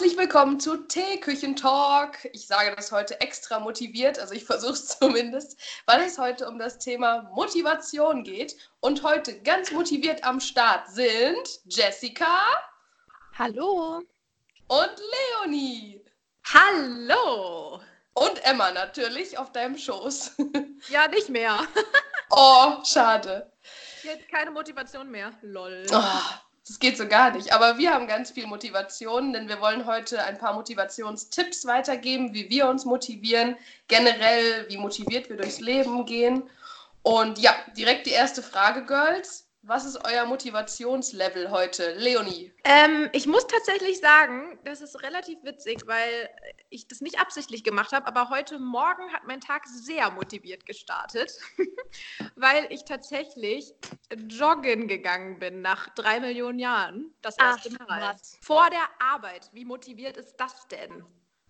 Herzlich willkommen zu Teeküchentalk. Ich sage das heute extra motiviert, also ich versuche es zumindest, weil es heute um das Thema Motivation geht. Und heute ganz motiviert am Start sind Jessica. Hallo. Und Leonie. Hallo. Und Emma natürlich auf deinem Schoß. Ja, nicht mehr. oh, schade. Jetzt keine Motivation mehr. Lol. Oh. Das geht so gar nicht. Aber wir haben ganz viel Motivation, denn wir wollen heute ein paar Motivationstipps weitergeben, wie wir uns motivieren, generell, wie motiviert wir durchs Leben gehen. Und ja, direkt die erste Frage, Girls. Was ist euer Motivationslevel heute? Leonie. Ähm, ich muss tatsächlich sagen, das ist relativ witzig, weil ich das nicht absichtlich gemacht habe, aber heute Morgen hat mein Tag sehr motiviert gestartet, weil ich tatsächlich joggen gegangen bin nach drei Millionen Jahren. Das erste Ach, Mal. was. Vor der Arbeit. Wie motiviert ist das denn?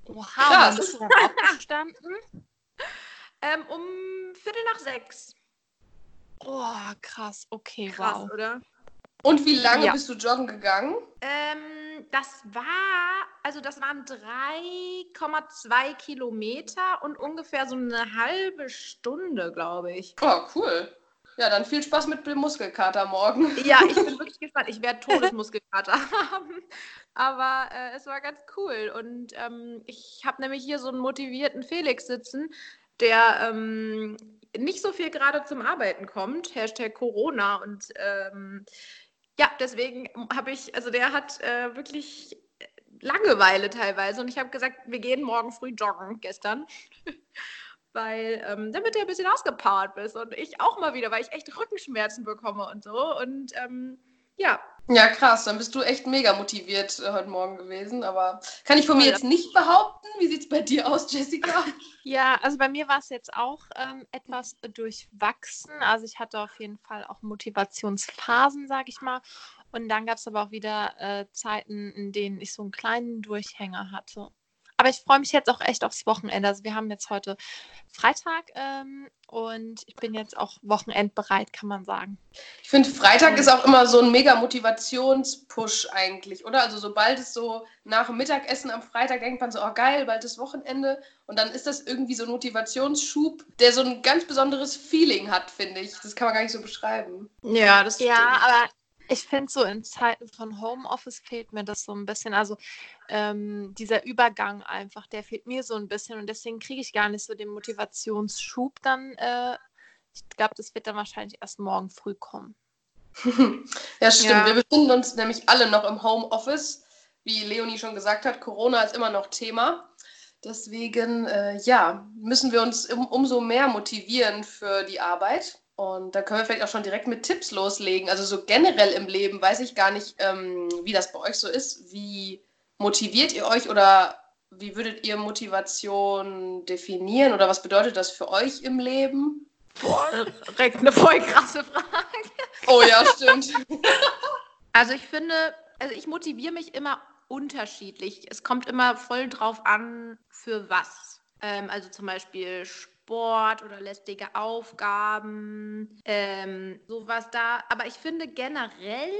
Wow, Krass. wann bist du aufgestanden? Ähm, um Viertel nach sechs. Oh, krass. Okay, Krass, wow. oder? Und wie lange Ja. bist du joggen gegangen? Ähm, das war, also das waren 3,2 Kilometer und ungefähr so eine halbe Stunde, glaube ich. Oh, cool. Ja, dann viel Spaß mit dem Muskelkater morgen. Ja, ich bin wirklich gespannt. Ich werde Todesmuskelkater haben. Aber äh, es war ganz cool. Und ähm, ich habe nämlich hier so einen motivierten Felix sitzen, der ähm, nicht so viel gerade zum Arbeiten kommt. Hashtag Corona. Und ähm, ja, deswegen habe ich, also der hat äh, wirklich Langeweile teilweise. Und ich habe gesagt, wir gehen morgen früh joggen gestern. Weil, ähm, damit du ein bisschen ausgepowert bist und ich auch mal wieder, weil ich echt Rückenschmerzen bekomme und so. Und ähm, ja, Ja, krass. Dann bist du echt mega motiviert äh, heute Morgen gewesen. Aber kann ich von mir jetzt nicht behaupten. Wie sieht es bei dir aus, Jessica? Ja, also bei mir war es jetzt auch ähm, etwas durchwachsen. Also ich hatte auf jeden Fall auch Motivationsphasen, sage ich mal. Und dann gab es aber auch wieder äh, Zeiten, in denen ich so einen kleinen Durchhänger hatte. Aber ich freue mich jetzt auch echt aufs Wochenende. Also wir haben jetzt heute Freitag ähm, und ich bin jetzt auch wochenendbereit, kann man sagen. Ich finde, Freitag ist auch immer so ein mega Motivationspush eigentlich, oder? Also sobald es so nach dem Mittagessen am Freitag denkt man so, oh geil, bald ist Wochenende. Und dann ist das irgendwie so ein Motivationsschub, der so ein ganz besonderes Feeling hat, finde ich. Das kann man gar nicht so beschreiben. ja, das Ja, stimmt. aber ich finde so in Zeiten von Homeoffice fehlt mir das so ein bisschen. Also ähm, dieser Übergang einfach, der fehlt mir so ein bisschen und deswegen kriege ich gar nicht so den Motivationsschub dann. Äh, ich glaube, das wird dann wahrscheinlich erst morgen früh kommen. ja, stimmt. Ja. Wir befinden uns nämlich alle noch im Homeoffice. Wie Leonie schon gesagt hat, Corona ist immer noch Thema. Deswegen, äh, ja, müssen wir uns um, umso mehr motivieren für die Arbeit. Und da können wir vielleicht auch schon direkt mit Tipps loslegen. Also so generell im Leben weiß ich gar nicht, ähm, wie das bei euch so ist. Wie motiviert ihr euch oder wie würdet ihr Motivation definieren oder was bedeutet das für euch im Leben? Boah, direkt eine voll krasse Frage. Oh ja, stimmt. Also ich finde, also ich motiviere mich immer unterschiedlich. Es kommt immer voll drauf an, für was. Ähm, also zum Beispiel Sport oder lästige Aufgaben, ähm, sowas da. Aber ich finde generell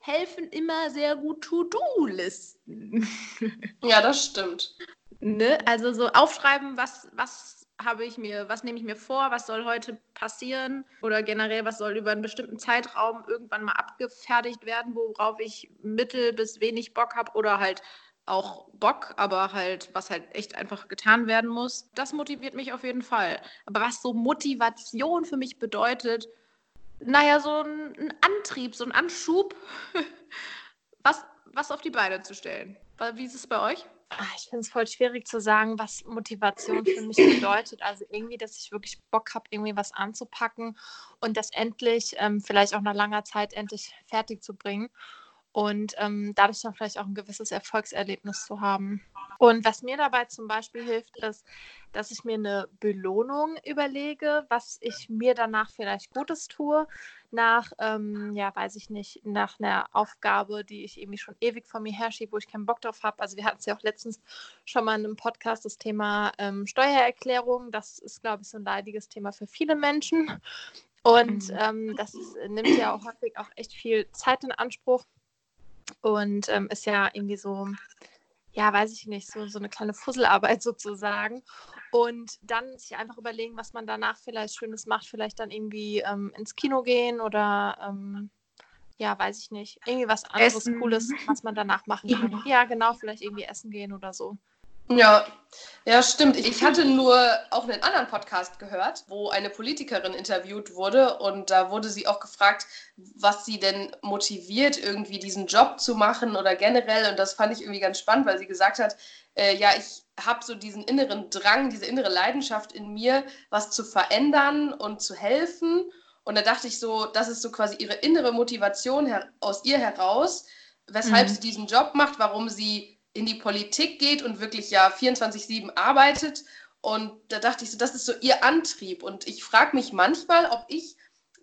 helfen immer sehr gut To-Do-Listen. ja, das stimmt. Ne? Also so aufschreiben, was, was habe ich mir, was nehme ich mir vor, was soll heute passieren oder generell, was soll über einen bestimmten Zeitraum irgendwann mal abgefertigt werden, worauf ich mittel bis wenig Bock habe oder halt auch Bock, aber halt, was halt echt einfach getan werden muss. Das motiviert mich auf jeden Fall. Aber was so Motivation für mich bedeutet, naja, so ein, ein Antrieb, so ein Anschub, was, was auf die Beine zu stellen. Wie ist es bei euch? Ah, Ich finde es voll schwierig zu sagen, was Motivation für mich bedeutet. Also irgendwie, dass ich wirklich Bock habe, irgendwie was anzupacken und das endlich, ähm, vielleicht auch nach langer Zeit, endlich fertig zu bringen. Und ähm, dadurch dann vielleicht auch ein gewisses Erfolgserlebnis zu haben. Und was mir dabei zum Beispiel hilft, ist, dass ich mir eine Belohnung überlege, was ich mir danach vielleicht Gutes tue, nach, ähm, ja, weiß ich nicht, nach einer Aufgabe, die ich irgendwie schon ewig vor mir herschiebe, wo ich keinen Bock drauf habe. Also wir hatten es ja auch letztens schon mal in einem Podcast, das Thema ähm, Steuererklärung. Das ist, glaube ich, so ein leidiges Thema für viele Menschen. Und Mhm. ähm, das nimmt ja auch häufig auch echt viel Zeit in Anspruch. Und ähm, ist ja irgendwie so, ja, weiß ich nicht, so, so eine kleine Fusselarbeit sozusagen. Und dann sich einfach überlegen, was man danach vielleicht Schönes macht, vielleicht dann irgendwie ähm, ins Kino gehen oder ähm, ja, weiß ich nicht, irgendwie was anderes Essen. Cooles, was man danach machen kann. Ja, genau, vielleicht irgendwie essen gehen oder so. Ja, ja, stimmt. Ich hatte nur auch einen anderen Podcast gehört, wo eine Politikerin interviewt wurde und da wurde sie auch gefragt, was sie denn motiviert, irgendwie diesen Job zu machen oder generell. Und das fand ich irgendwie ganz spannend, weil sie gesagt hat, äh, ja, ich habe so diesen inneren Drang, diese innere Leidenschaft in mir, was zu verändern und zu helfen. Und da dachte ich so, das ist so quasi ihre innere Motivation aus ihr heraus, weshalb Mhm. sie diesen Job macht, warum sie in die Politik geht und wirklich ja 24-7 arbeitet. Und da dachte ich so, das ist so ihr Antrieb. Und ich frage mich manchmal, ob ich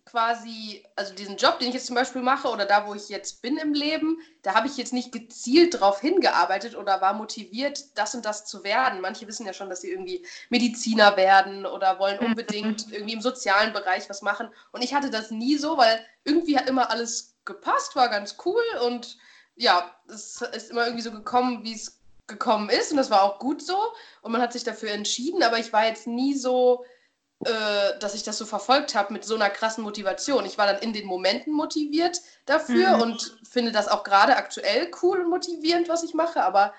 quasi, also diesen Job, den ich jetzt zum Beispiel mache oder da, wo ich jetzt bin im Leben, da habe ich jetzt nicht gezielt drauf hingearbeitet oder war motiviert, das und das zu werden. Manche wissen ja schon, dass sie irgendwie Mediziner werden oder wollen unbedingt irgendwie im sozialen Bereich was machen. Und ich hatte das nie so, weil irgendwie hat immer alles gepasst, war ganz cool und ja, es ist immer irgendwie so gekommen, wie es gekommen ist und das war auch gut so und man hat sich dafür entschieden, aber ich war jetzt nie so, äh, dass ich das so verfolgt habe mit so einer krassen Motivation. Ich war dann in den Momenten motiviert dafür Mhm. und finde das auch gerade aktuell cool und motivierend, was ich mache, aber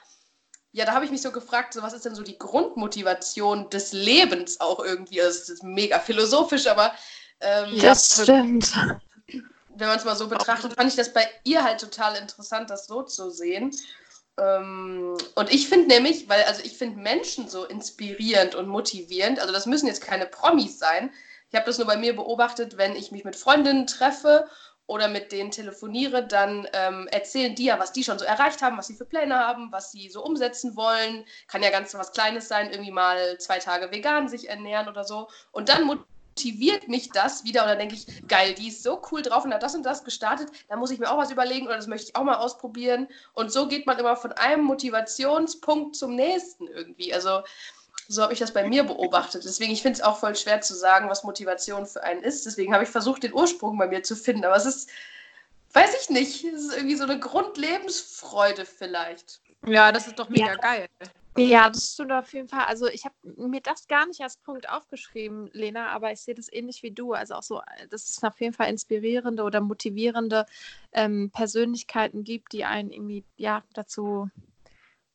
ja, da habe ich mich so gefragt, so, was ist denn so die Grundmotivation des Lebens auch irgendwie? Also, es ist mega philosophisch, aber ähm, Das stimmt. Wenn man es mal so betrachtet, fand ich das bei ihr halt total interessant, das so zu sehen. Ähm, und ich finde nämlich, weil, also ich finde Menschen so inspirierend und motivierend, also das müssen jetzt keine Promis sein. Ich habe das nur bei mir beobachtet, wenn ich mich mit Freundinnen treffe oder mit denen telefoniere, dann ähm, erzählen die ja, was die schon so erreicht haben, was sie für Pläne haben, was sie so umsetzen wollen. Kann ja ganz was Kleines sein, irgendwie mal zwei Tage vegan sich ernähren oder so. Und dann motiviert mich das wieder und dann denke ich, geil, die ist so cool drauf und hat das und das gestartet, da muss ich mir auch was überlegen oder das möchte ich auch mal ausprobieren. Und so geht man immer von einem Motivationspunkt zum nächsten irgendwie. Also so habe ich das bei mir beobachtet. Deswegen, ich finde es auch voll schwer zu sagen, was Motivation für einen ist. Deswegen habe ich versucht, den Ursprung bei mir zu finden. Aber es ist, weiß ich nicht, es ist irgendwie so eine Grundlebensfreude vielleicht. Ja, das ist doch mega Ja. geil. Ja, das stimmt auf jeden Fall. Also ich habe mir das gar nicht als Punkt aufgeschrieben, Lena, aber ich sehe das ähnlich wie du. Also auch so, dass es auf jeden Fall inspirierende oder motivierende ähm, Persönlichkeiten gibt, die einen irgendwie ja dazu,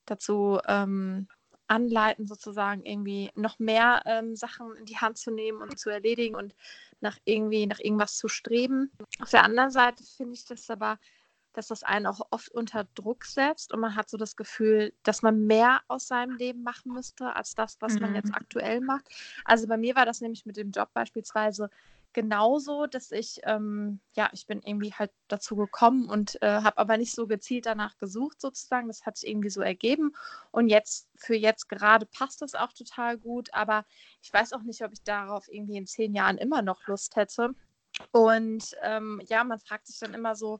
dazu ähm, anleiten, sozusagen irgendwie noch mehr ähm, Sachen in die Hand zu nehmen und zu erledigen und nach irgendwie nach irgendwas zu streben. Auf der anderen Seite finde ich das aber dass das einen auch oft unter Druck setzt und man hat so das Gefühl, dass man mehr aus seinem Leben machen müsste als das, was man jetzt Mhm. aktuell macht. Also bei mir war das nämlich mit dem Job beispielsweise genauso, dass ich, ähm, ja, ich bin irgendwie halt dazu gekommen und äh, habe aber nicht so gezielt danach gesucht sozusagen. Das hat sich irgendwie so ergeben und jetzt, für jetzt gerade passt das auch total gut, aber ich weiß auch nicht, ob ich darauf irgendwie in zehn Jahren immer noch Lust hätte. Und ähm, ja, man fragt sich dann immer so,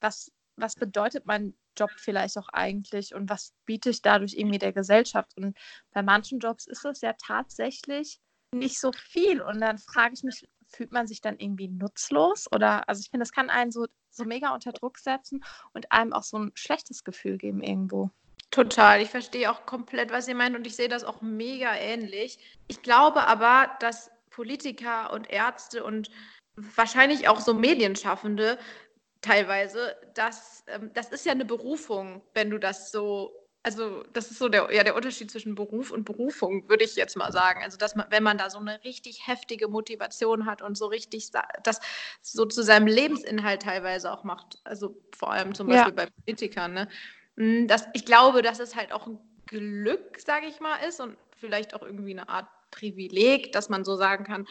was, was bedeutet mein Job vielleicht auch eigentlich und was biete ich dadurch irgendwie der Gesellschaft? Und bei manchen Jobs ist es ja tatsächlich nicht so viel. Und dann frage ich mich, fühlt man sich dann irgendwie nutzlos? Oder, also ich finde, das kann einen so, so mega unter Druck setzen und einem auch so ein schlechtes Gefühl geben irgendwo. Total. Ich verstehe auch komplett, was ihr meint und ich sehe das auch mega ähnlich. Ich glaube aber, dass Politiker und Ärzte und wahrscheinlich auch so Medienschaffende teilweise, dass, ähm, das ist ja eine Berufung, wenn du das so, also das ist so der, ja, der Unterschied zwischen Beruf und Berufung, würde ich jetzt mal sagen. Also dass man, wenn man da so eine richtig heftige Motivation hat und so richtig das so zu seinem Lebensinhalt teilweise auch macht, also vor allem zum Ja. Beispiel bei Politikern, ne? Mm, Das, ich glaube, dass es halt auch ein Glück, sage ich mal, ist und vielleicht auch irgendwie eine Art Privileg, dass man so sagen kann,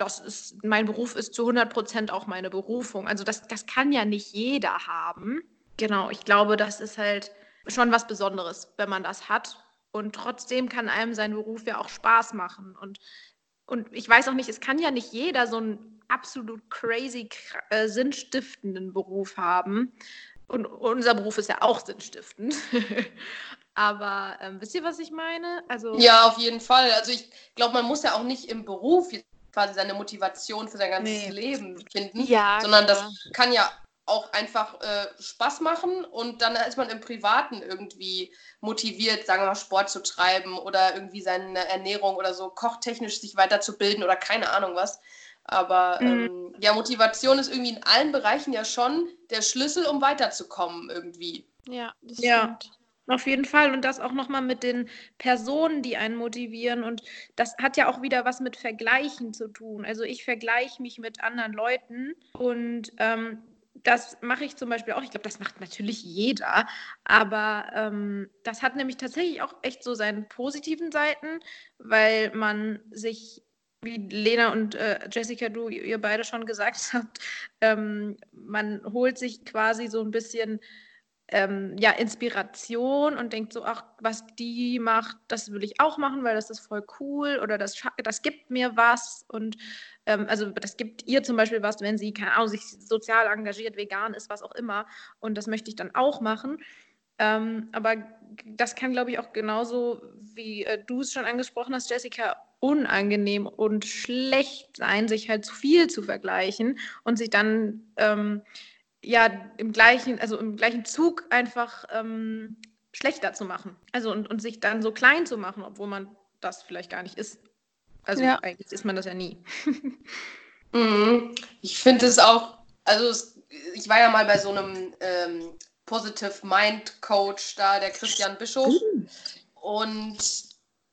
das ist, mein Beruf ist zu 100 Prozent auch meine Berufung. Also das, das kann ja nicht jeder haben. Genau, ich glaube, das ist halt schon was Besonderes, wenn man das hat. Und trotzdem kann einem sein Beruf ja auch Spaß machen. Und, und ich weiß auch nicht, es kann ja nicht jeder so einen absolut crazy, äh, sinnstiftenden Beruf haben. Und unser Beruf ist ja auch sinnstiftend. Aber ähm, wisst ihr, was ich meine? Also, Ja, auf jeden Fall. Also ich glaube, man muss ja auch nicht im Beruf quasi seine Motivation für sein ganzes Nee. Leben finden, Ja, sondern klar. das kann ja auch einfach äh, Spaß machen und dann ist man im Privaten irgendwie motiviert, sagen wir mal, Sport zu treiben oder irgendwie seine Ernährung oder so kochtechnisch sich weiterzubilden oder keine Ahnung was. Aber mhm. ähm, ja, Motivation ist irgendwie in allen Bereichen ja schon der Schlüssel, um weiterzukommen irgendwie. Ja, das ja. stimmt. Auf jeden Fall. Und das auch nochmal mit den Personen, die einen motivieren. Und das hat ja auch wieder was mit Vergleichen zu tun. Also ich vergleiche mich mit anderen Leuten und ähm, das mache ich zum Beispiel auch. Ich glaube, das macht natürlich jeder. Aber ähm, das hat nämlich tatsächlich auch echt so seine positiven Seiten, weil man sich, wie Lena und äh, Jessica, du, ihr beide schon gesagt habt, ähm, man holt sich quasi so ein bisschen ähm, ja, Inspiration und denkt so, ach, was die macht, das will ich auch machen, weil das ist voll cool oder das, das gibt mir was und ähm, also das gibt ihr zum Beispiel was, wenn sie, keine Ahnung, sich sozial engagiert, vegan ist, was auch immer und das möchte ich dann auch machen. Ähm, aber das kann, glaube ich, auch genauso, wie äh, du es schon angesprochen hast, Jessica, unangenehm und schlecht sein, sich halt zu viel zu vergleichen und sich dann ähm, ja im gleichen, also im gleichen Zug einfach ähm, schlechter zu machen. Also und, und sich dann so klein zu machen, obwohl man das vielleicht gar nicht ist. Also ja. eigentlich ist man das ja nie. mhm. Ich finde es auch, also es, ich war ja mal bei so einem ähm, Positive Mind Coach da, der Christian Bischof. Und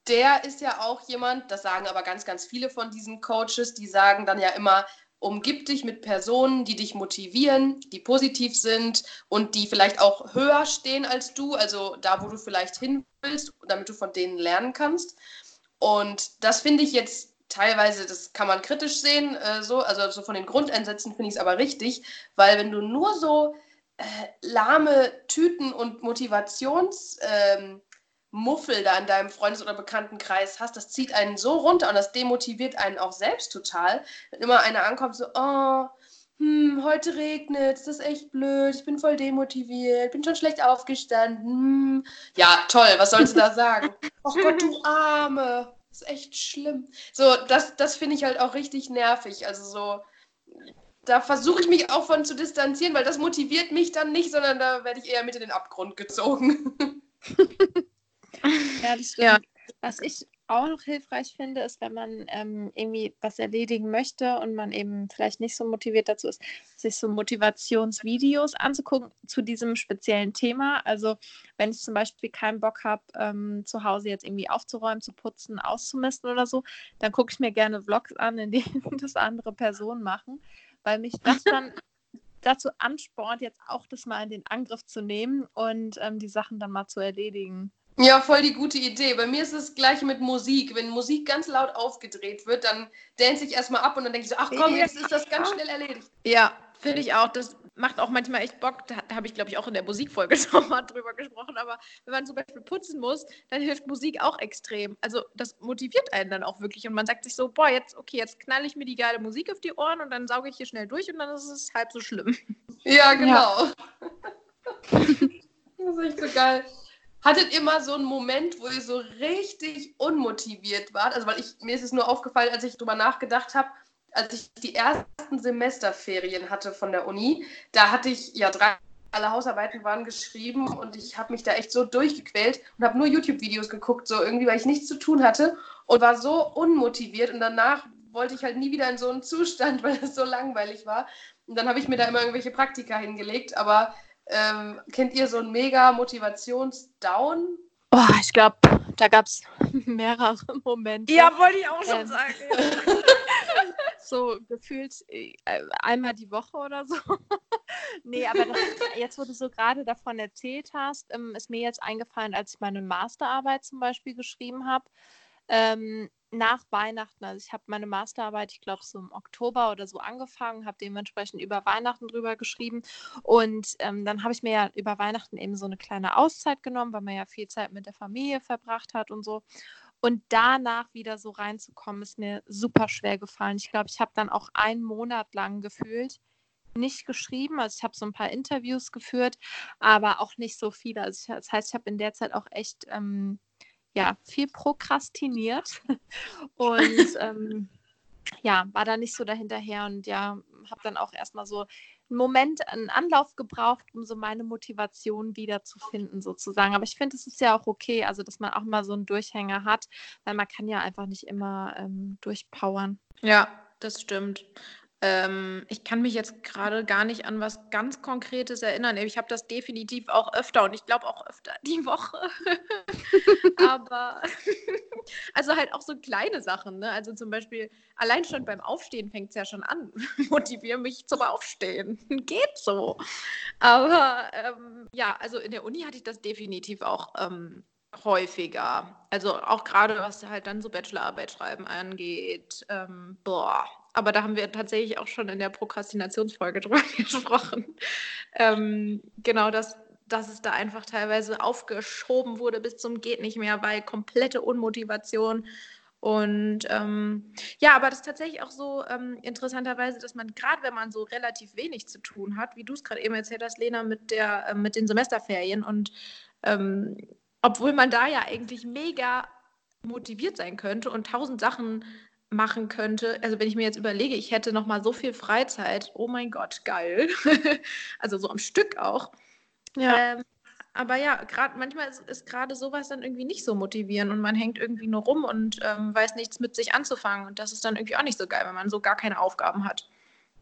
der ist ja auch jemand, das sagen aber ganz, ganz viele von diesen Coaches, die sagen dann ja immer, umgib dich mit Personen, die dich motivieren, die positiv sind und die vielleicht auch höher stehen als du, also da, wo du vielleicht hin willst, damit du von denen lernen kannst. Und das finde ich jetzt teilweise, das kann man kritisch sehen, äh, so, also so von den Grundansätzen finde ich es aber richtig, weil wenn du nur so äh, lahme Tüten und Motivations... Ähm, Muffel da in deinem Freundes- oder Bekanntenkreis hast, das zieht einen so runter und das demotiviert einen auch selbst total. Wenn immer einer ankommt, so, oh, hm, heute regnet das ist echt blöd, ich bin voll demotiviert, bin schon schlecht aufgestanden. Hm. Ja, toll, was sollst du da sagen? oh Gott, du Arme, das ist echt schlimm. So, das, das finde ich halt auch richtig nervig. Also so, da versuche ich mich auch von zu distanzieren, weil das motiviert mich dann nicht, sondern da werde ich eher mit in den Abgrund gezogen. Ja, das stimmt. Ja. Was ich auch noch hilfreich finde, ist, wenn man ähm, irgendwie was erledigen möchte und man eben vielleicht nicht so motiviert dazu ist, sich so Motivationsvideos anzugucken zu diesem speziellen Thema. Also wenn ich zum Beispiel keinen Bock habe, ähm, zu Hause jetzt irgendwie aufzuräumen, zu putzen, auszumisten oder so, dann gucke ich mir gerne Vlogs an, in denen das andere Personen machen, weil mich das dann dazu anspornt, jetzt auch das mal in den Angriff zu nehmen und ähm, die Sachen dann mal zu erledigen. Ja, voll die gute Idee. Bei mir ist es gleich mit Musik. Wenn Musik ganz laut aufgedreht wird, dann dance ich erstmal ab und dann denke ich so, ach komm, jetzt ist das ganz schnell erledigt. Ja, finde ich auch. Das macht auch manchmal echt Bock. Da, da habe ich, glaube ich, auch in der Musikfolge schon mal drüber gesprochen. Aber wenn man zum Beispiel putzen muss, dann hilft Musik auch extrem. Also das motiviert einen dann auch wirklich. Und man sagt sich so, boah, jetzt, okay, jetzt knalle ich mir die geile Musik auf die Ohren und dann sauge ich hier schnell durch und dann ist es halb so schlimm. Ja, genau. Ja. das ist echt so geil. Hattet ihr mal so einen Moment, wo ihr so richtig unmotiviert wart? Also, weil ich, mir ist es nur aufgefallen, als ich drüber nachgedacht habe, als ich die ersten Semesterferien hatte von der Uni, da hatte ich ja drei, alle Hausarbeiten waren geschrieben und ich habe mich da echt so durchgequält und habe nur YouTube-Videos geguckt, so irgendwie, weil ich nichts zu tun hatte und war so unmotiviert und danach wollte ich halt nie wieder in so einen Zustand, weil es so langweilig war. Und dann habe ich mir da immer irgendwelche Praktika hingelegt, aber ähm, kennt ihr so einen mega Motivationsdown? Oh, ich glaube, da gab es mehrere Momente. Ja, wollte ich auch schon ähm, sagen. so gefühlt äh, einmal die Woche oder so. nee, aber das, jetzt, wo du so gerade davon erzählt hast, ähm, ist mir jetzt eingefallen, als ich meine Masterarbeit zum Beispiel geschrieben habe. Ähm, nach Weihnachten, also ich habe meine Masterarbeit, ich glaube, so im Oktober oder so angefangen, habe dementsprechend über Weihnachten drüber geschrieben. Und ähm, dann habe ich mir ja über Weihnachten eben so eine kleine Auszeit genommen, weil man ja viel Zeit mit der Familie verbracht hat und so. Und danach wieder so reinzukommen, ist mir super schwer gefallen. Ich glaube, ich habe dann auch einen Monat lang gefühlt nicht geschrieben. Also ich habe so ein paar Interviews geführt, aber auch nicht so viele. Also ich, das heißt, ich habe in der Zeit auch echt ähm, ja, viel prokrastiniert und ähm, ja, war da nicht so dahinterher und ja, habe dann auch erstmal so einen Moment, einen Anlauf gebraucht, um so meine Motivation wiederzufinden, sozusagen. Aber ich finde, es ist ja auch okay, also dass man auch mal so einen Durchhänger hat, weil man kann ja einfach nicht immer ähm, durchpowern. Ja, das stimmt. Ähm, ich kann mich jetzt gerade gar nicht an was ganz Konkretes erinnern. Ich habe das definitiv auch öfter und ich glaube auch öfter die Woche. Aber also halt auch so kleine Sachen. Ne? Also zum Beispiel allein schon beim Aufstehen fängt es ja schon an. Motiviere mich zum Aufstehen. Geht so. Aber ähm, ja, also in der Uni hatte ich das definitiv auch. Ähm, häufiger. Also auch gerade was halt dann so Bachelorarbeit schreiben angeht. Ähm, boah, aber da haben wir tatsächlich auch schon in der Prokrastinationsfolge drüber gesprochen. Ähm, genau, dass, dass es da einfach teilweise aufgeschoben wurde bis zum Geht nicht mehr, weil komplette Unmotivation. Und ähm, ja, aber das ist tatsächlich auch so ähm, interessanterweise, dass man gerade, wenn man so relativ wenig zu tun hat, wie du es gerade eben erzählt hast, Lena, mit, der, äh, mit den Semesterferien und ähm, obwohl man da ja eigentlich mega motiviert sein könnte und tausend Sachen machen könnte, also wenn ich mir jetzt überlege, ich hätte noch mal so viel Freizeit, oh mein Gott, geil. also so am Stück auch. Ja. Ähm, aber ja, gerade manchmal ist, ist gerade sowas dann irgendwie nicht so motivierend und man hängt irgendwie nur rum und ähm, weiß nichts mit sich anzufangen. Und das ist dann irgendwie auch nicht so geil, wenn man so gar keine Aufgaben hat.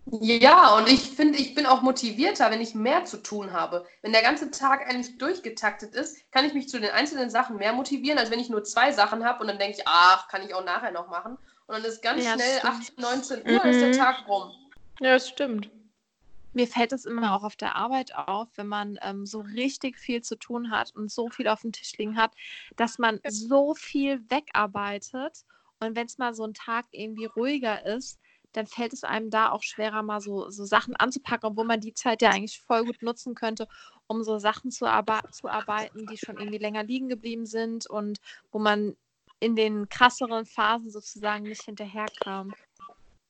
Ja, und ich finde, ich bin auch motivierter, wenn ich mehr zu tun habe. Wenn der ganze Tag eigentlich durchgetaktet ist, kann ich mich zu den einzelnen Sachen mehr motivieren, als wenn ich nur zwei Sachen habe und dann denke ich, ach, kann ich auch nachher noch machen. Und dann ist ganz ja, schnell 18, 19 Uhr mhm. ist der Tag rum. Ja, das stimmt. Mir fällt es immer auch auf der Arbeit auf, wenn man ähm, so richtig viel zu tun hat und so viel auf dem Tisch liegen hat, dass man so viel wegarbeitet. Und wenn es mal so ein Tag irgendwie ruhiger ist, dann fällt es einem da auch schwerer, mal so, so Sachen anzupacken, obwohl man die Zeit ja eigentlich voll gut nutzen könnte, um so Sachen zu, arbe zu arbeiten, die schon irgendwie länger liegen geblieben sind und wo man in den krasseren Phasen sozusagen nicht hinterherkam.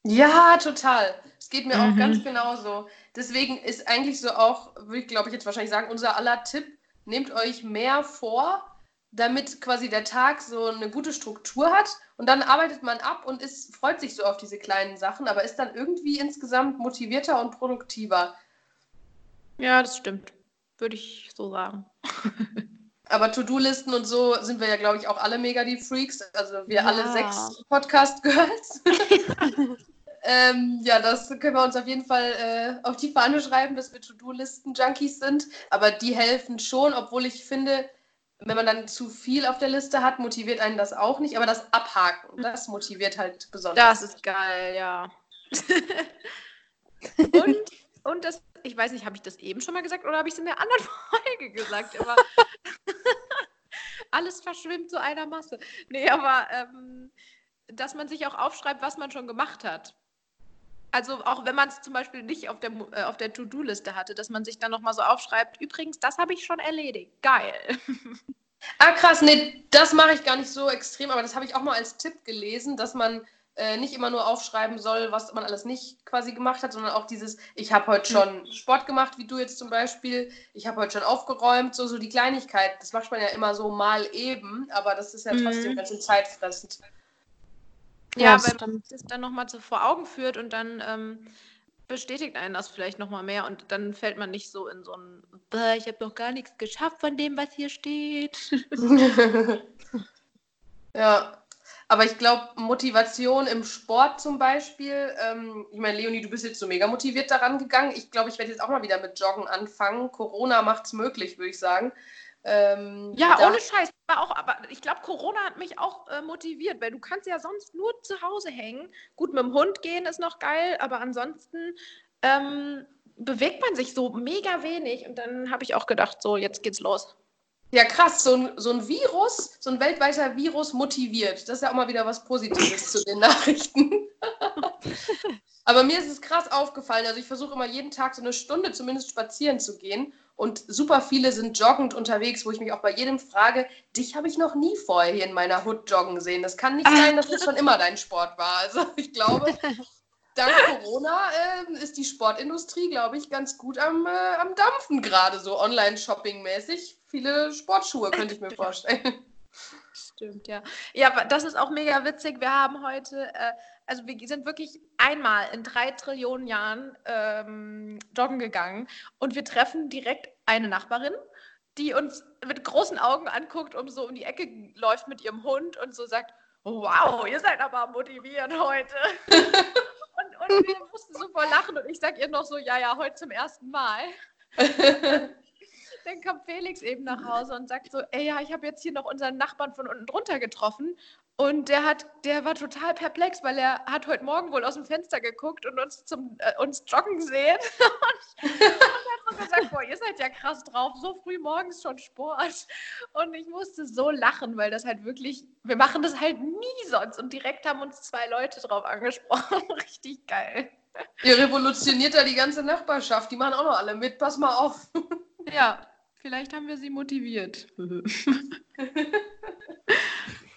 Ja, total. Es geht mir mhm. auch ganz genauso. Deswegen ist eigentlich so auch, würde ich glaube ich jetzt wahrscheinlich sagen, unser aller Tipp, nehmt euch mehr vor, damit quasi der Tag so eine gute Struktur hat und dann arbeitet man ab und ist, freut sich so auf diese kleinen Sachen, aber ist dann irgendwie insgesamt motivierter und produktiver. Ja, das stimmt. Würde ich so sagen. Aber To-Do-Listen und so sind wir ja, glaube ich, auch alle mega die Freaks. Also wir ja. alle sechs Podcast-Girls. ähm, ja, das können wir uns auf jeden Fall äh, auf die Fahne schreiben, dass wir To-Do-Listen-Junkies sind. Aber die helfen schon, obwohl ich finde, wenn man dann zu viel auf der Liste hat, motiviert einen das auch nicht. Aber das Abhaken, das motiviert halt besonders. Das ist geil, ja. und, und das ich weiß nicht, habe ich das eben schon mal gesagt oder habe ich es in der anderen Folge gesagt? Aber alles verschwimmt zu einer Masse. Nee, aber ähm, dass man sich auch aufschreibt, was man schon gemacht hat. Also auch wenn man es zum Beispiel nicht auf der, äh, auf der To-Do-Liste hatte, dass man sich dann nochmal so aufschreibt, übrigens, das habe ich schon erledigt. Geil. Ah, krass, nee, das mache ich gar nicht so extrem, aber das habe ich auch mal als Tipp gelesen, dass man äh, nicht immer nur aufschreiben soll, was man alles nicht quasi gemacht hat, sondern auch dieses, ich habe heute schon Sport gemacht, wie du jetzt zum Beispiel, ich habe heute schon aufgeräumt, so, so die Kleinigkeit. Das macht man ja immer so mal eben, aber das ist ja trotzdem mhm. ganz schön zeitfressend. Ja, ja weil man das dann nochmal so vor Augen führt und dann ähm, bestätigt einen das vielleicht nochmal mehr und dann fällt man nicht so in so ein, ich habe noch gar nichts geschafft von dem, was hier steht. ja, aber ich glaube, Motivation im Sport zum Beispiel, ähm, ich meine, Leonie, du bist jetzt so mega motiviert daran gegangen. Ich glaube, ich werde jetzt auch mal wieder mit Joggen anfangen. Corona macht es möglich, würde ich sagen. Ähm, ja, ohne Scheiß. Aber, auch, aber ich glaube, Corona hat mich auch äh, motiviert, weil du kannst ja sonst nur zu Hause hängen. Gut, mit dem Hund gehen ist noch geil, aber ansonsten ähm, bewegt man sich so mega wenig. Und dann habe ich auch gedacht, so, jetzt geht's los. Ja, krass, so ein, so ein Virus, so ein weltweiter Virus motiviert. Das ist ja auch mal wieder was Positives zu den Nachrichten. Aber mir ist es krass aufgefallen. Also ich versuche immer jeden Tag so eine Stunde zumindest spazieren zu gehen. Und super viele sind joggend unterwegs, wo ich mich auch bei jedem frage, dich habe ich noch nie vorher hier in meiner Hut joggen sehen. Das kann nicht sein, dass das schon immer dein Sport war. Also ich glaube, dank Corona äh, ist die Sportindustrie, glaube ich, ganz gut am, äh, am Dampfen gerade, so Online-Shopping-mäßig viele Sportschuhe, könnte ich mir vorstellen. Stimmt, ja. Ja, das ist auch mega witzig. Wir haben heute, äh, also wir sind wirklich einmal in drei Trillionen Jahren ähm, joggen gegangen und wir treffen direkt eine Nachbarin, die uns mit großen Augen anguckt und so um die Ecke läuft mit ihrem Hund und so sagt, wow, ihr seid aber motivierend heute. und, wir mussten so voll lachen und ich sag ihr noch so, ja, ja, heute zum ersten Mal. dann kommt Felix eben nach Hause und sagt so, ey, ja, ich habe jetzt hier noch unseren Nachbarn von unten drunter getroffen und der hat, der war total perplex, weil er hat heute Morgen wohl aus dem Fenster geguckt und uns zum äh, uns joggen sehen und, und hat so gesagt, boah, ihr seid ja krass drauf, so früh morgens schon Sport. Und ich musste so lachen, weil das halt wirklich, wir machen das halt nie sonst und direkt haben uns zwei Leute drauf angesprochen, richtig geil. Ihr revolutioniert da die ganze Nachbarschaft, die machen auch noch alle mit, pass mal auf. Ja, Vielleicht haben wir sie motiviert.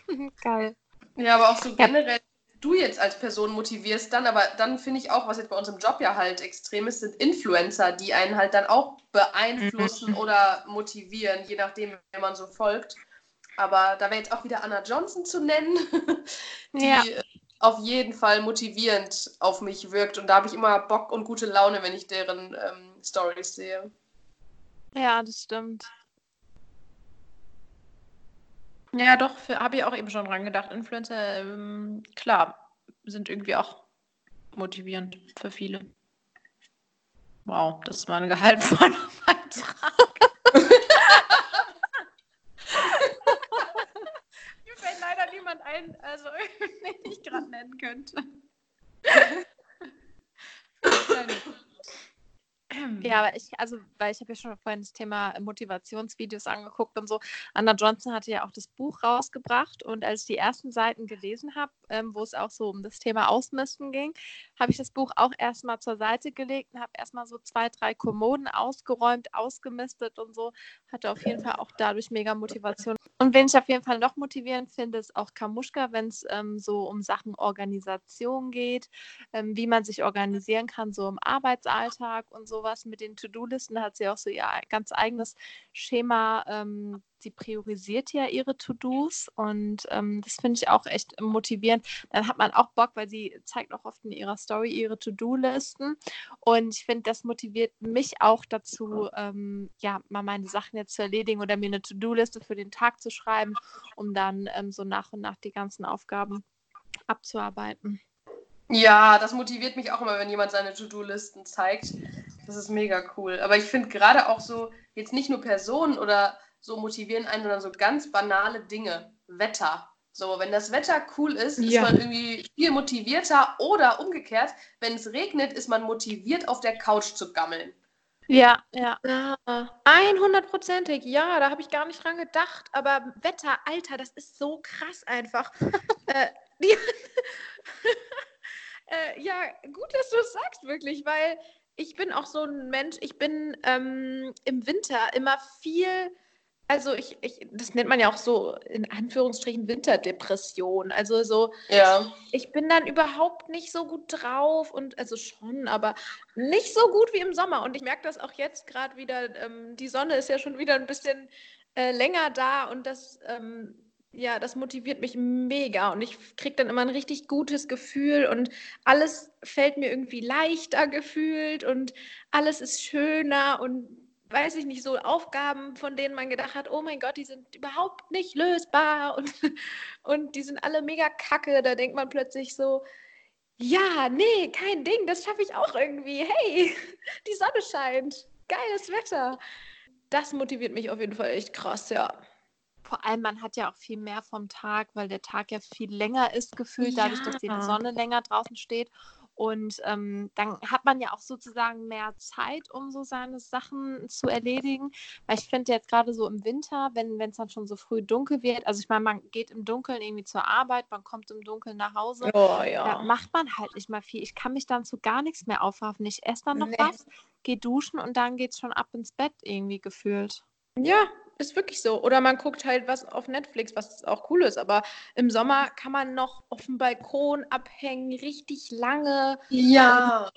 Geil. Ja, aber auch so generell, du jetzt als Person motivierst dann, aber dann finde ich auch, was jetzt bei uns im Job ja halt extrem ist, sind Influencer, die einen halt dann auch beeinflussen mhm. oder motivieren, je nachdem, wer man so folgt. Aber da wäre jetzt auch wieder Anna Johnson zu nennen, die ja. auf jeden Fall motivierend auf mich wirkt. Und da habe ich immer Bock und gute Laune, wenn ich deren ähm, Stories sehe. Ja, das stimmt. Ja, doch, habe ich auch eben schon dran gedacht. Influencer, ähm, klar, sind irgendwie auch motivierend für viele. Wow, das ist mal ein gehaltvoller Beitrag. Mir fällt leider niemand ein, also den ich gerade nennen könnte. Ja, aber ich, also, weil ich habe ja schon vorhin das Thema Motivationsvideos angeguckt und so. Anna Johnson hatte ja auch das Buch rausgebracht und als ich die ersten Seiten gelesen habe, ähm, wo es auch so um das Thema Ausmisten ging, habe ich das Buch auch erstmal zur Seite gelegt und habe erstmal so zwei, drei Kommoden ausgeräumt, ausgemistet und so. Hatte auf jeden Fall auch dadurch mega Motivation. Und wen ich auf jeden Fall noch motivierend finde, ist auch Kamuschka, wenn es ähm, so um Sachen Organisation geht, ähm, wie man sich organisieren kann, so im Arbeitsalltag und sowas. Mit den To-Do-Listen hat sie auch so ihr ganz eigenes Schema ähm, sie priorisiert ja ihre To-Dos und ähm, das finde ich auch echt motivierend. Dann hat man auch Bock, weil sie zeigt auch oft in ihrer Story ihre To-Do-Listen und ich finde, das motiviert mich auch dazu, ähm, ja, mal meine Sachen jetzt zu erledigen oder mir eine To-Do-Liste für den Tag zu schreiben, um dann ähm, so nach und nach die ganzen Aufgaben abzuarbeiten. Ja, das motiviert mich auch immer, wenn jemand seine To-Do-Listen zeigt. Das ist mega cool. Aber ich finde gerade auch so, jetzt nicht nur Personen oder so motivieren einen, sondern so ganz banale Dinge. Wetter. So, wenn das Wetter cool ist, ja. ist man irgendwie viel motivierter oder umgekehrt, wenn es regnet, ist man motiviert, auf der Couch zu gammeln. Ja, ja. ja. 100%ig, ja, da habe ich gar nicht dran gedacht. Aber Wetter, Alter, das ist so krass einfach. äh, äh, ja, gut, dass du es sagst, wirklich, weil ich bin auch so ein Mensch, ich bin ähm, im Winter immer viel also ich, ich, das nennt man ja auch so in Anführungsstrichen Winterdepression. Also so, ja. ich bin dann überhaupt nicht so gut drauf und also schon, aber nicht so gut wie im Sommer. Und ich merke das auch jetzt gerade wieder. Ähm, die Sonne ist ja schon wieder ein bisschen äh, länger da und das, ähm, ja, das motiviert mich mega und ich kriege dann immer ein richtig gutes Gefühl und alles fällt mir irgendwie leichter gefühlt und alles ist schöner und weiß ich nicht, so Aufgaben, von denen man gedacht hat, oh mein Gott, die sind überhaupt nicht lösbar und, und die sind alle mega kacke. Da denkt man plötzlich so, ja, nee, kein Ding, das schaffe ich auch irgendwie. Hey, die Sonne scheint, geiles Wetter. Das motiviert mich auf jeden Fall echt krass, ja. Vor allem, man hat ja auch viel mehr vom Tag, weil der Tag ja viel länger ist gefühlt, ja. dadurch, dass die Sonne länger draußen steht. Und ähm, dann hat man ja auch sozusagen mehr Zeit, um so seine Sachen zu erledigen. Weil ich finde jetzt gerade so im Winter, wenn es dann schon so früh dunkel wird, also ich meine, man geht im Dunkeln irgendwie zur Arbeit, man kommt im Dunkeln nach Hause. Oh, ja. Da macht man halt nicht mal viel. Ich kann mich dann zu gar nichts mehr aufraffen. Ich esse dann noch nee. was, gehe duschen und dann geht es schon ab ins Bett irgendwie gefühlt. Ja, ist wirklich so. Oder man guckt halt was auf Netflix, was auch cool ist. Aber im Sommer kann man noch auf dem Balkon abhängen, richtig lange. Ja.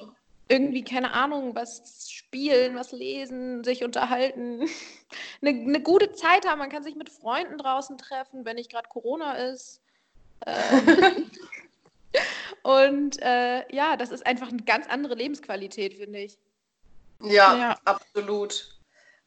irgendwie, keine Ahnung, was spielen, was lesen, sich unterhalten, eine, eine gute Zeit haben. Man kann sich mit Freunden draußen treffen, wenn nicht gerade Corona ist. Ähm, und äh, ja, das ist einfach eine ganz andere Lebensqualität, finde ich. Ja, ja, absolut.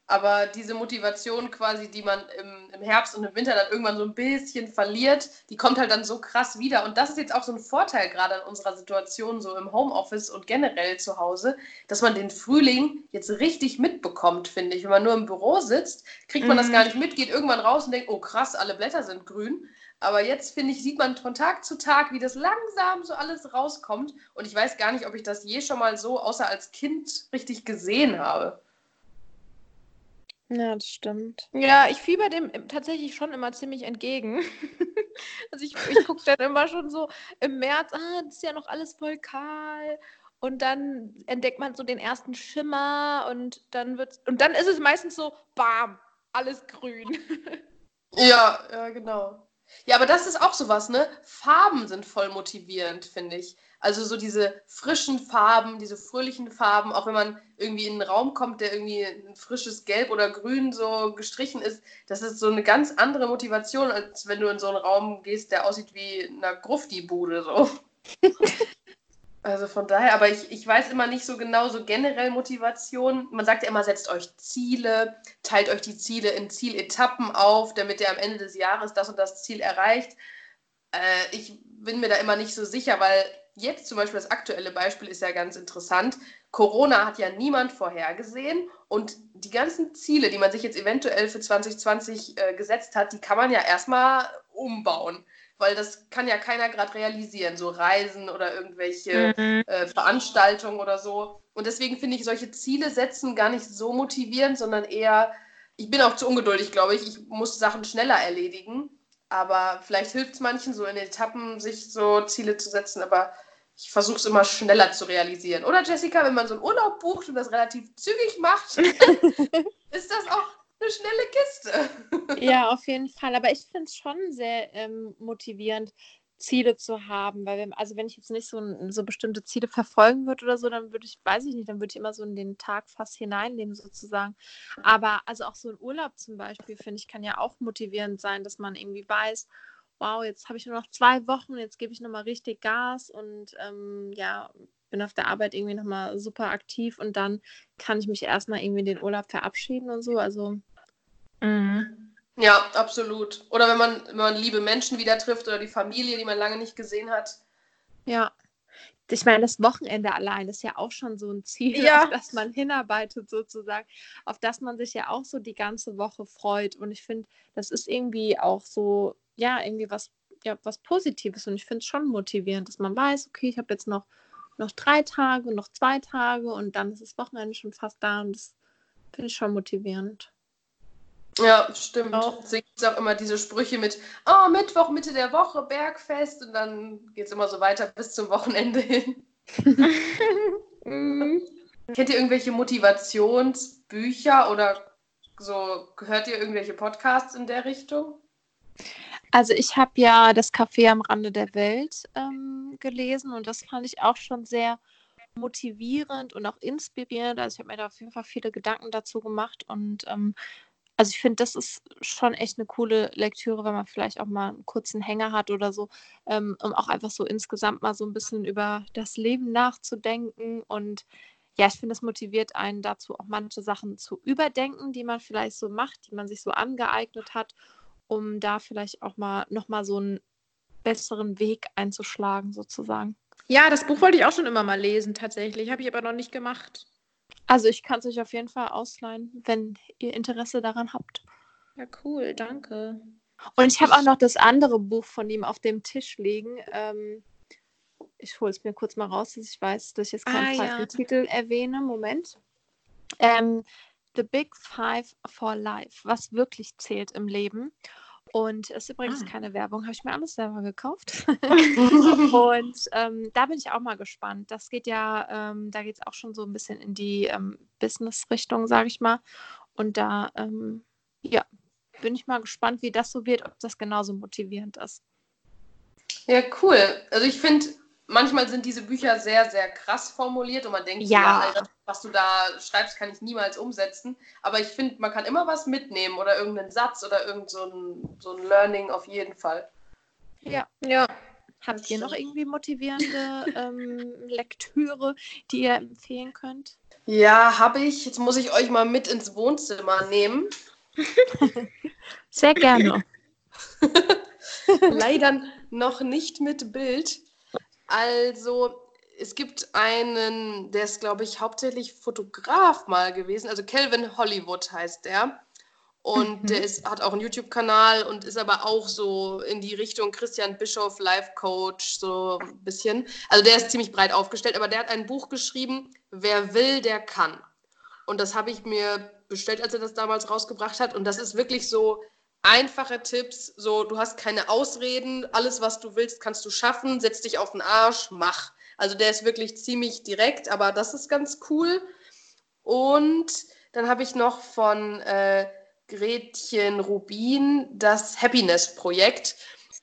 Aber diese Motivation quasi, die man im, im, Herbst und im Winter dann irgendwann so ein bisschen verliert, die kommt halt dann so krass wieder. Und das ist jetzt auch so ein Vorteil gerade an unserer Situation, so im Homeoffice und generell zu Hause, dass man den Frühling jetzt richtig mitbekommt, finde ich. Wenn man nur im Büro sitzt, kriegt man mhm. das gar nicht mit, geht irgendwann raus und denkt, oh krass, alle Blätter sind grün. Aber jetzt, finde ich, sieht man von Tag zu Tag, wie das langsam so alles rauskommt. Und ich weiß gar nicht, ob ich das je schon mal so, außer als Kind, richtig gesehen habe. Ja, das stimmt. Ja, ich fieber dem tatsächlich schon immer ziemlich entgegen. also ich, ich gucke dann immer schon so im März, ah, das ist ja noch alles voll kahl. Und dann entdeckt man so den ersten Schimmer und dann wird's, und dann ist es meistens so, bam, alles grün. ja, ja, genau. Ja, aber das ist auch sowas, ne? Farben sind voll motivierend, finde ich. Also so diese frischen Farben, diese fröhlichen Farben, auch wenn man irgendwie in einen Raum kommt, der irgendwie ein frisches Gelb oder Grün so gestrichen ist, das ist so eine ganz andere Motivation, als wenn du in so einen Raum gehst, der aussieht wie eine Grufti-Bude so. also von daher, aber ich, ich weiß immer nicht so genau, so generell Motivation. Man sagt ja immer, setzt euch Ziele, teilt euch die Ziele in Zieletappen auf, damit ihr am Ende des Jahres das und das Ziel erreicht. Äh, ich bin mir da immer nicht so sicher, weil jetzt zum Beispiel das aktuelle Beispiel ist ja ganz interessant. Corona hat ja niemand vorhergesehen und die ganzen Ziele, die man sich jetzt eventuell für 2020 äh, gesetzt hat, die kann man ja erstmal umbauen, weil das kann ja keiner gerade realisieren, so Reisen oder irgendwelche mhm. äh, Veranstaltungen oder so. Und deswegen finde ich solche Ziele setzen gar nicht so motivierend, sondern eher, ich bin auch zu ungeduldig, glaube ich, ich muss Sachen schneller erledigen. Aber vielleicht hilft es manchen, so in Etappen sich so Ziele zu setzen. Aber ich versuche es immer schneller zu realisieren. Oder Jessica, wenn man so einen Urlaub bucht und das relativ zügig macht, ist das auch eine schnelle Kiste. ja, auf jeden Fall. Aber ich finde es schon sehr ähm, motivierend, Ziele zu haben. Weil wenn, also wenn ich jetzt nicht so, so bestimmte Ziele verfolgen würde oder so, dann würde ich, weiß ich nicht, dann würde ich immer so in den Tag fast hineinleben sozusagen. Aber also auch so ein Urlaub zum Beispiel, finde ich, kann ja auch motivierend sein, dass man irgendwie weiß, wow, jetzt habe ich nur noch zwei Wochen, jetzt gebe ich nochmal richtig Gas und ähm, ja, bin auf der Arbeit irgendwie nochmal super aktiv und dann kann ich mich erstmal irgendwie in den Urlaub verabschieden und so. Also. Mhm. Ja, absolut. Oder wenn man, wenn man liebe Menschen wieder trifft oder die Familie, die man lange nicht gesehen hat. Ja. Ich meine, das Wochenende allein ist ja auch schon so ein Ziel, ja. auf das man hinarbeitet, sozusagen, auf das man sich ja auch so die ganze Woche freut. Und ich finde, das ist irgendwie auch so ja, irgendwie was, ja, was Positives. Und ich finde es schon motivierend, dass man weiß, okay, ich habe jetzt noch, noch drei Tage und noch zwei Tage und dann ist das Wochenende schon fast da und das finde ich schon motivierend. Ja, stimmt. Auch. Deswegen gibt es auch immer diese Sprüche mit, oh, Mittwoch, Mitte der Woche, Bergfest und dann geht es immer so weiter bis zum Wochenende hin. Mhm. Kennt ihr irgendwelche Motivationsbücher oder so, hört ihr irgendwelche Podcasts in der Richtung? Also ich habe ja das Café am Rande der Welt ähm, gelesen und das fand ich auch schon sehr motivierend und auch inspirierend. Also ich habe mir da auf jeden Fall viele Gedanken dazu gemacht und ähm, also ich finde, das ist schon echt eine coole Lektüre, wenn man vielleicht auch mal einen kurzen Hänger hat oder so, ähm, um auch einfach so insgesamt mal so ein bisschen über das Leben nachzudenken und ja, ich finde, es motiviert einen dazu, auch manche Sachen zu überdenken, die man vielleicht so macht, die man sich so angeeignet hat um da vielleicht auch mal nochmal so einen besseren Weg einzuschlagen, sozusagen. Ja, das Buch wollte ich auch schon immer mal lesen, tatsächlich. Habe ich aber noch nicht gemacht. Also ich kann es euch auf jeden Fall ausleihen, wenn ihr Interesse daran habt. Ja, cool, danke. Und ich habe auch noch das andere Buch von ihm auf dem Tisch liegen. Ähm, ich hole es mir kurz mal raus, dass ich weiß, dass ich jetzt keinen ah, ja. Titel erwähne. Moment. Ähm, The Big Five for Life, was wirklich zählt im Leben. Und es ist übrigens ah. keine Werbung, habe ich mir alles selber gekauft. und ähm, da bin ich auch mal gespannt. Das geht ja, ähm, da geht es auch schon so ein bisschen in die ähm, Business-Richtung, sage ich mal. Und da, ähm, ja, bin ich mal gespannt, wie das so wird, ob das genauso motivierend ist. Ja, cool. Also ich finde, manchmal sind diese Bücher sehr, sehr krass formuliert und man denkt, Ja. ja, Alter, was du da schreibst, kann ich niemals umsetzen. Aber ich finde, man kann immer was mitnehmen oder irgendeinen Satz oder irgend so ein, so ein Learning auf jeden Fall. Ja. Ja. Habt ihr noch irgendwie motivierende ähm, Lektüre, die ihr empfehlen könnt? Ja, habe ich. Jetzt muss ich euch mal mit ins Wohnzimmer nehmen. Sehr gerne. Leider noch nicht mit Bild. Also, es gibt einen, der ist, glaube ich, hauptsächlich Fotograf mal gewesen. Also, Kelvin Hollywood heißt der. Und Mhm. der ist, hat auch einen YouTube-Kanal und ist aber auch so in die Richtung Christian Bischoff, Life Coach, so ein bisschen. Also, der ist ziemlich breit aufgestellt, aber der hat ein Buch geschrieben, Wer will, der kann. Und das habe ich mir bestellt, als er das damals rausgebracht hat. Und das ist wirklich so einfache Tipps. So, du hast keine Ausreden. Alles, was du willst, kannst du schaffen. Setz dich auf den Arsch, mach. Also der ist wirklich ziemlich direkt, aber das ist ganz cool. Und dann habe ich noch von äh, Gretchen Rubin das Happiness-Projekt.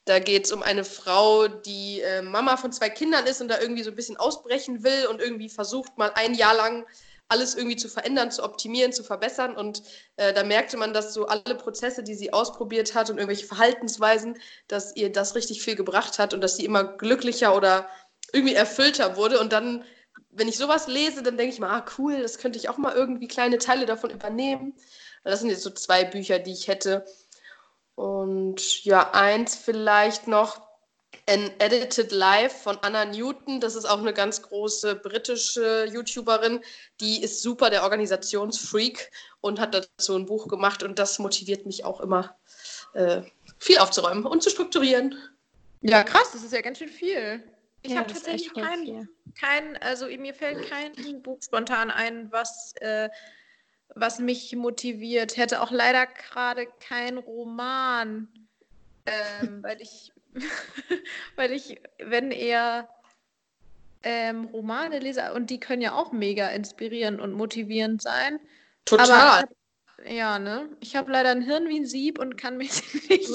Da geht es um eine Frau, die äh, Mama von zwei Kindern ist und da irgendwie so ein bisschen ausbrechen will und irgendwie versucht, mal ein Jahr lang alles irgendwie zu verändern, zu optimieren, zu verbessern. Und äh, da merkte man, dass so alle Prozesse, die sie ausprobiert hat und irgendwelche Verhaltensweisen, dass ihr das richtig viel gebracht hat und dass sie immer glücklicher oder irgendwie erfüllter wurde. Und dann, wenn ich sowas lese, dann denke ich mal, ah cool, das könnte ich auch mal irgendwie kleine Teile davon übernehmen. Das sind jetzt so zwei Bücher, die ich hätte. Und ja, eins vielleicht noch, An Edited Life von Anna Newton. Das ist auch eine ganz große britische YouTuberin. Die ist super der Organisationsfreak und hat dazu ein Buch gemacht. Und das motiviert mich auch immer, äh, viel aufzuräumen und zu strukturieren. Ja, krass, das ist ja ganz schön viel. Ich Ja, habe tatsächlich kein, kein, also mir fällt kein Buch spontan ein, was, äh, was mich motiviert. Hätte auch leider gerade kein Roman, ähm, weil ich, weil ich, wenn eher ähm, Romane lese, und die können ja auch mega inspirierend und motivierend sein. Total. Aber ja, ne? Ich habe leider ein Hirn wie ein Sieb und kann mich nicht.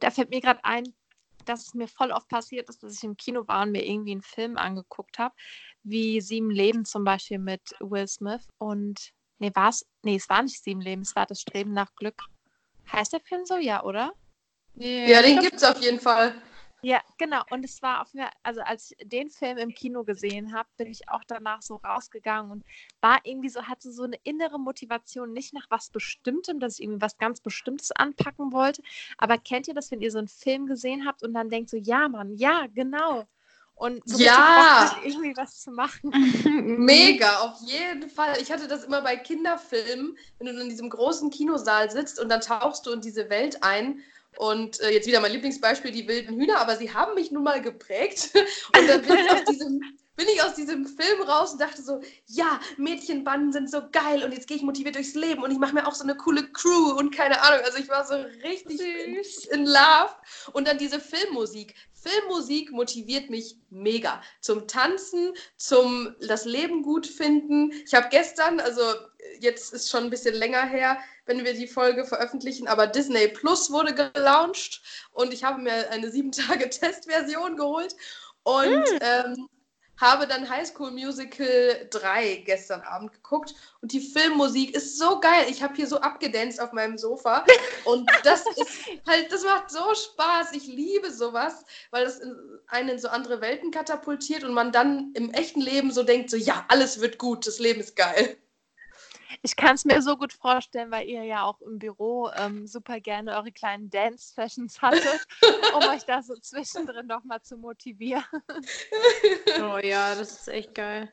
Da fällt mir gerade ein, dass es mir voll oft passiert ist, dass ich im Kino war und mir irgendwie einen Film angeguckt habe, wie Sieben Leben zum Beispiel mit Will Smith. Und nee, war es? Nee, es war nicht Sieben Leben, es war das Streben nach Glück. Heißt der Film so, ja, oder? ja, den gibt es auf jeden Fall. Ja, genau. Und es war auf mir, also als ich den Film im Kino gesehen habe, bin ich auch danach so rausgegangen und war irgendwie so, hatte so eine innere Motivation, nicht nach was Bestimmtem, dass ich irgendwie was ganz Bestimmtes anpacken wollte. Aber kennt ihr das, wenn ihr so einen Film gesehen habt und dann denkt so, ja, Mann, ja, genau. Und so Ja. Bock irgendwie was zu machen. Mega, auf jeden Fall. Ich hatte das immer bei Kinderfilmen, wenn du in diesem großen Kinosaal sitzt und dann tauchst du in diese Welt ein. Und äh, jetzt wieder mein Lieblingsbeispiel, die wilden Hühner, aber sie haben mich nun mal geprägt. Und dann bin ich aus diesem, bin ich aus diesem Film raus und dachte so, ja, Mädchenbanden sind so geil und jetzt gehe ich motiviert durchs Leben und ich mache mir auch so eine coole Crew und keine Ahnung. Also ich war so richtig in, in Love. Und dann diese Filmmusik. Filmmusik motiviert mich mega. Zum Tanzen, zum das Leben gut finden. Ich habe gestern, also jetzt ist schon ein bisschen länger her, wenn wir die Folge veröffentlichen, aber Disney Plus wurde gelauncht und ich habe mir eine sieben Tage Testversion geholt und ähm, habe dann High School Musical 3 gestern Abend geguckt und die Filmmusik ist so geil. Ich habe hier so abgedanced auf meinem Sofa und das ist halt, das macht so Spaß. Ich liebe sowas, weil das in, einen in so andere Welten katapultiert und man dann im echten Leben so denkt, so ja, alles wird gut, das Leben ist geil. Ich kann es mir so gut vorstellen, weil ihr ja auch im Büro ähm, super gerne eure kleinen Dance-Sessions hattet, um euch da so zwischendrin nochmal zu motivieren. Oh ja, das ist echt geil.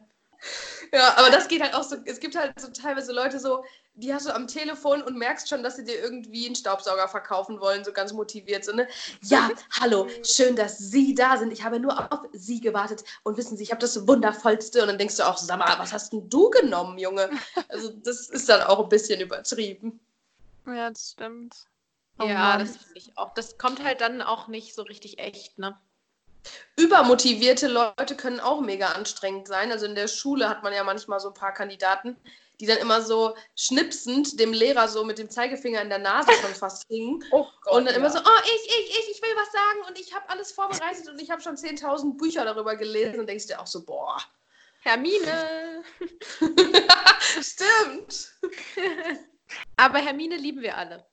Ja, aber das geht halt auch so. Es gibt halt so teilweise Leute so, die hast du am Telefon und merkst schon, dass sie dir irgendwie einen Staubsauger verkaufen wollen, so ganz motiviert. So, ne? Ja, hallo, schön, dass Sie da sind. Ich habe nur auf Sie gewartet. Und wissen Sie, ich habe das Wundervollste. Und dann denkst du auch, sag mal, was hast denn du genommen, Junge? Also, das ist dann auch ein bisschen übertrieben. Ja, das stimmt. Oh ja, Mann. das finde ich auch. Das kommt halt dann auch nicht so richtig echt, ne? Übermotivierte Leute können auch mega anstrengend sein. Also in der Schule hat man ja manchmal so ein paar Kandidaten, die dann immer so schnipsend dem Lehrer so mit dem Zeigefinger in der Nase schon fast hingen. Oh Gott, und dann immer ja. so, oh, ich, ich, ich, ich will was sagen und ich habe alles vorbereitet und ich habe schon 10.000 Bücher darüber gelesen und denkst dir auch so, boah, Hermine. stimmt. Aber Hermine lieben wir alle.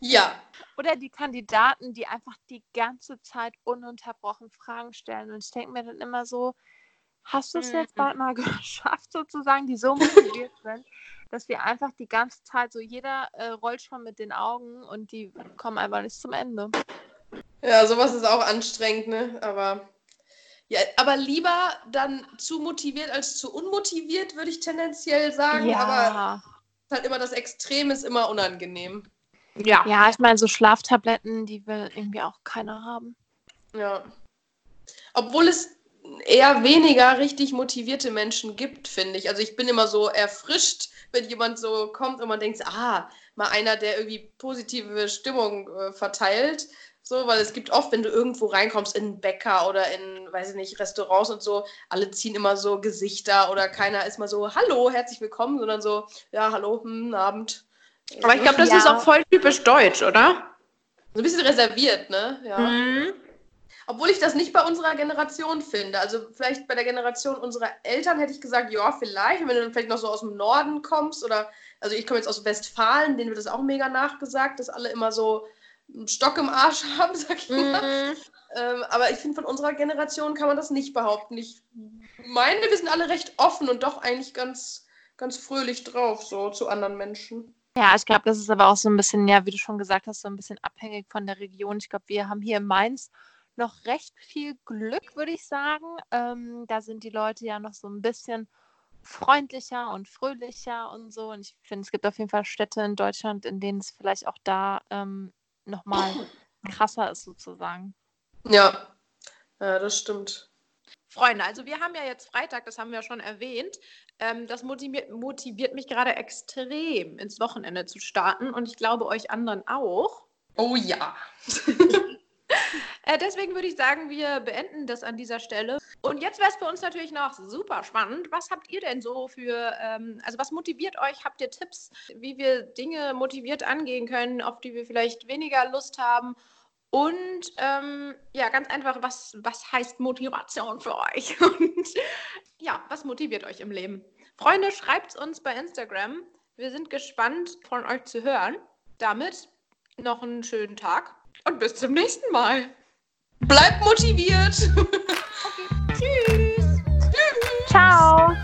Ja, Oder die Kandidaten, die einfach die ganze Zeit ununterbrochen Fragen stellen. Und ich denke mir dann immer so, hast du es jetzt bald mal geschafft, sozusagen, die so motiviert sind, dass wir einfach die ganze Zeit so, jeder äh, rollt schon mit den Augen und die kommen einfach nicht zum Ende. ja, sowas ist auch anstrengend, ne? Aber ja, aber lieber dann zu motiviert als zu unmotiviert, würde ich tendenziell sagen. Aber halt immer das Extrem ist immer unangenehm. Ja. ja, ich meine, so Schlaftabletten, die will irgendwie auch keiner haben. Ja. Obwohl es eher weniger richtig motivierte Menschen gibt, finde ich. Also ich bin immer so erfrischt, wenn jemand so kommt und man denkt, ah, mal einer, der irgendwie positive Stimmung äh, verteilt. So, weil es gibt oft, wenn du irgendwo reinkommst in einen Bäcker oder in, weiß ich nicht, Restaurants und so, alle ziehen immer so Gesichter oder keiner ist mal so, hallo, herzlich willkommen, sondern so, ja, hallo, hm, Abend. Aber ich glaube, das Ja. ist auch voll typisch deutsch, oder? So ein bisschen reserviert, ne? Ja. Mhm. Obwohl ich das nicht bei unserer Generation finde. Also vielleicht bei der Generation unserer Eltern hätte ich gesagt, ja, vielleicht. Wenn du dann vielleicht noch so aus dem Norden kommst oder, also ich komme jetzt aus Westfalen, denen wird das auch mega nachgesagt, dass alle immer so einen Stock im Arsch haben, sag ich mal. Mhm. Ähm, aber ich finde, von unserer Generation kann man das nicht behaupten. Ich meine, wir sind alle recht offen und doch eigentlich ganz, ganz fröhlich drauf, so zu anderen Menschen. Ja, ich glaube, das ist aber auch so ein bisschen, ja, wie du schon gesagt hast, so ein bisschen abhängig von der Region. Ich glaube, wir haben hier in Mainz noch recht viel Glück, würde ich sagen. Ähm, da sind die Leute ja noch so ein bisschen freundlicher und fröhlicher und so. Und ich finde, es gibt auf jeden Fall Städte in Deutschland, in denen es vielleicht auch da ähm, nochmal krasser ist, sozusagen. Ja, ja das stimmt. Freunde, also wir haben ja jetzt Freitag, das haben wir ja schon erwähnt. Ähm, das motiviert, motiviert mich gerade extrem, ins Wochenende zu starten und ich glaube euch anderen auch. Oh ja. Äh, deswegen würde ich sagen, wir beenden das an dieser Stelle. Und jetzt wäre es für uns natürlich noch super spannend. Was habt ihr denn so für, ähm, also was motiviert euch? Habt ihr Tipps, wie wir Dinge motiviert angehen können, auf die wir vielleicht weniger Lust haben? Und ähm, ja, ganz einfach, was, was heißt Motivation für euch? Und ja, was motiviert euch im Leben? Freunde, schreibt es uns bei Instagram. Wir sind gespannt, von euch zu hören. Damit noch einen schönen Tag und bis zum nächsten Mal. Bleibt motiviert. Tschüss. Ciao!